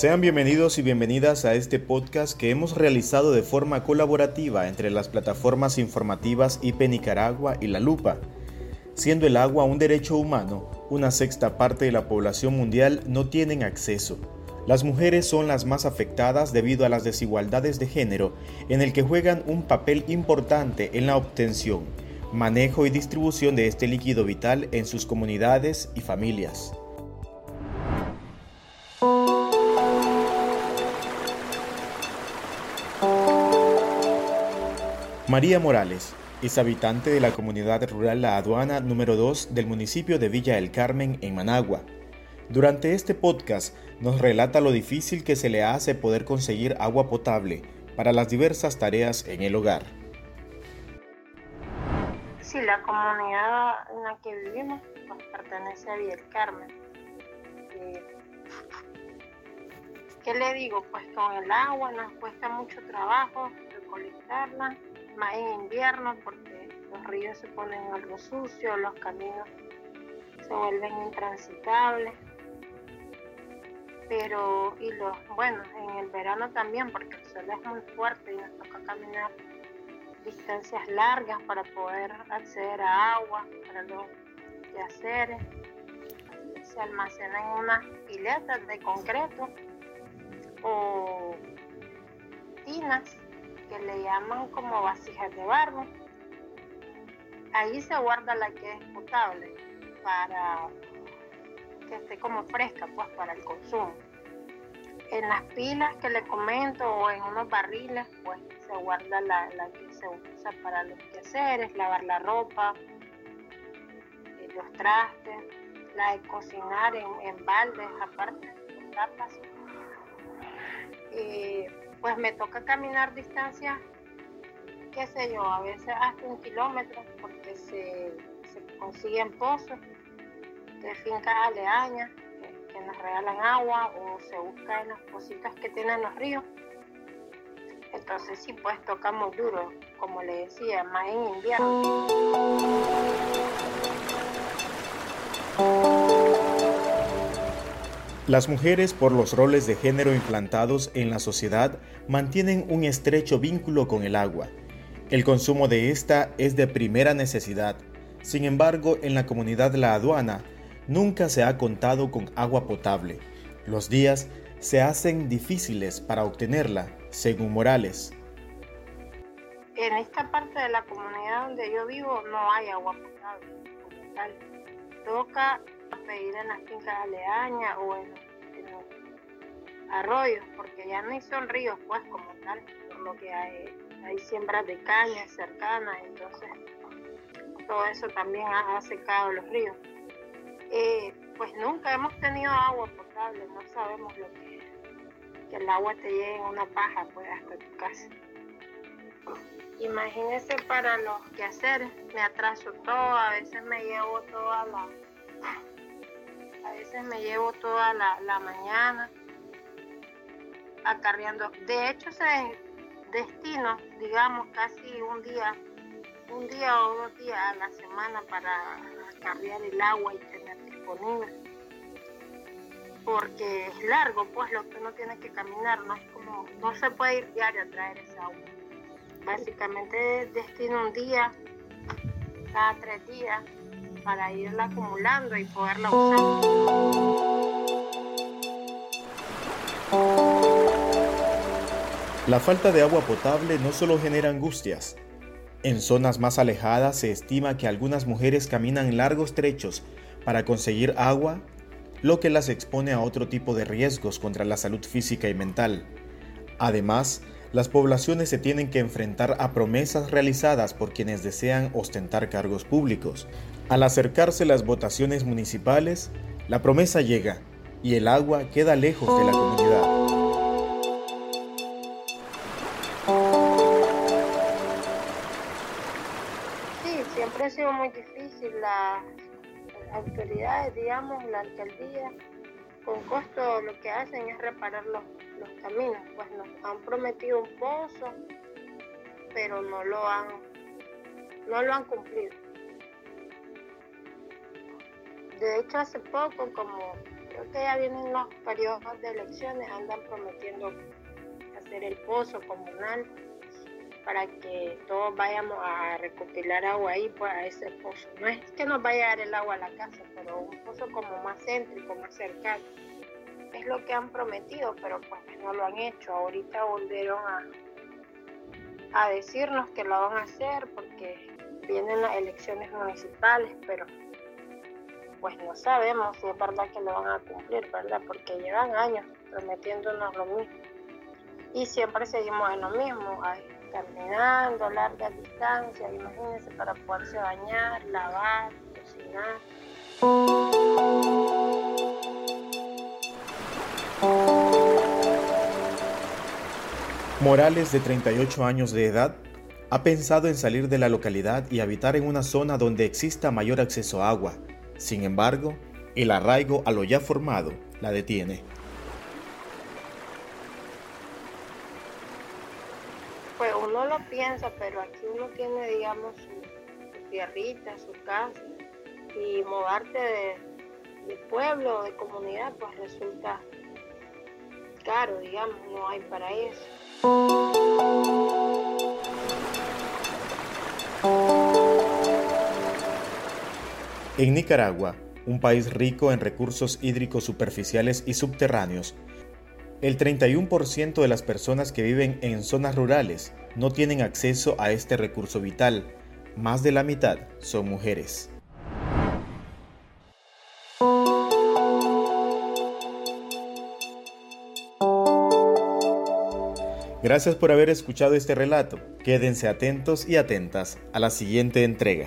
Sean bienvenidos y bienvenidas a este podcast que hemos realizado de forma colaborativa entre las plataformas informativas IP Nicaragua y La Lupa. Siendo el agua un derecho humano, una sexta parte de la población mundial no tienen acceso. Las mujeres son las más afectadas debido a las desigualdades de género, en el que juegan un papel importante en la obtención, manejo y distribución de este líquido vital en sus comunidades y familias. María Morales es habitante de la comunidad rural La Aduana número 2 del municipio de Villa del Carmen en Managua. Durante este podcast nos relata lo difícil que se le hace poder conseguir agua potable para las diversas tareas en el hogar. Sí, la comunidad en la que vivimos pues, pertenece a Villa del Carmen. Eh, ¿Qué le digo? Pues con el agua nos cuesta mucho trabajo recolectarla más en invierno porque los ríos se ponen algo sucios, los caminos se vuelven intransitables. Pero, y los, bueno, en el verano también porque el sol es muy fuerte y nos toca caminar distancias largas para poder acceder a agua, para los quehaceres. Se almacenan unas piletas de concreto o tinas que le llaman como vasijas de barro. Ahí se guarda la que es potable para que esté como fresca, pues para el consumo. En las pilas que le comento o en unos barriles, pues se guarda la, que se usa para los quehaceres, lavar la ropa, eh, los trastes, la de cocinar en, baldes, aparte, con tapas. Eh, pues me toca caminar distancias, qué sé yo, a veces hasta un kilómetro, porque se, consiguen pozos de fincas aledañas que, nos regalan agua o se busca en las cositas que tienen los ríos. Entonces sí, pues tocamos duro, como le decía, más en invierno. Las mujeres, por los roles de género implantados en la sociedad, mantienen un estrecho vínculo con el agua. El consumo de esta es de primera necesidad. Sin embargo, en la comunidad La Aduana nunca se ha contado con agua potable. Los días se hacen difíciles para obtenerla, según Morales. En esta parte de la comunidad donde yo vivo no hay agua potable. Toca pedir en las fincas aledañas o en, los arroyos, porque ya no son ríos, pues, como tal, por lo que hay, hay siembras de caña cercanas, entonces todo eso también ha, secado los ríos. Eh, pues nunca hemos tenido agua potable, no sabemos lo que es que el agua te llegue en una paja, pues, hasta tu casa. Imagínese para los quehaceres, me atraso todo, a veces me llevo toda la veces me llevo toda la, mañana acarreando. De hecho, se destino, digamos, casi un día, un día o dos días a la semana para acarrear el agua y tener disponible. Porque es largo, pues lo que uno tiene que caminar, no es como, no se puede ir diario a traer esa agua. Básicamente destino un día, cada tres días, para irla acumulando y poderla usar. La falta de agua potable no solo genera angustias. En zonas más alejadas se estima que algunas mujeres caminan largos trechos para conseguir agua, lo que las expone a otro tipo de riesgos contra la salud física y mental. Además, las poblaciones se tienen que enfrentar a promesas realizadas por quienes desean ostentar cargos públicos. Al acercarse las votaciones municipales, la promesa llega y el agua queda lejos de la comunidad. Sí, siempre ha sido muy difícil. Las autoridades, digamos, la alcaldía, con costo lo que hacen es reparar los, los caminos. Pues nos han prometido un pozo, pero no lo han, no lo han cumplido. De hecho, hace poco, como creo que ya vienen los periodos de elecciones, andan prometiendo hacer el pozo comunal para que todos vayamos a recopilar agua ahí, pues a ese pozo. No es que nos vaya a dar el agua a la casa, pero un pozo como más céntrico, más cercano. Es lo que han prometido, pero pues no lo han hecho. Ahorita volvieron a, a decirnos que lo van a hacer porque vienen las elecciones municipales, pero pues no sabemos si es verdad que lo van a cumplir, ¿verdad? Porque llevan años prometiéndonos lo mismo. Y siempre seguimos en lo mismo, caminando largas distancias, imagínense, para poderse bañar, lavar, cocinar. Morales, de 38 años de edad, ha pensado en salir de la localidad y habitar en una zona donde exista mayor acceso a agua. Sin embargo, el arraigo a lo ya formado la detiene. Pues uno lo piensa, pero aquí uno tiene, digamos, su, tierrita, su casa, y moverte de, de pueblo de comunidad, pues resulta caro, digamos, no hay para eso. En Nicaragua, un país rico en recursos hídricos superficiales y subterráneos, el 31% de las personas que viven en zonas rurales no tienen acceso a este recurso vital. Más de la mitad son mujeres. Gracias por haber escuchado este relato. Quédense atentos y atentas a la siguiente entrega.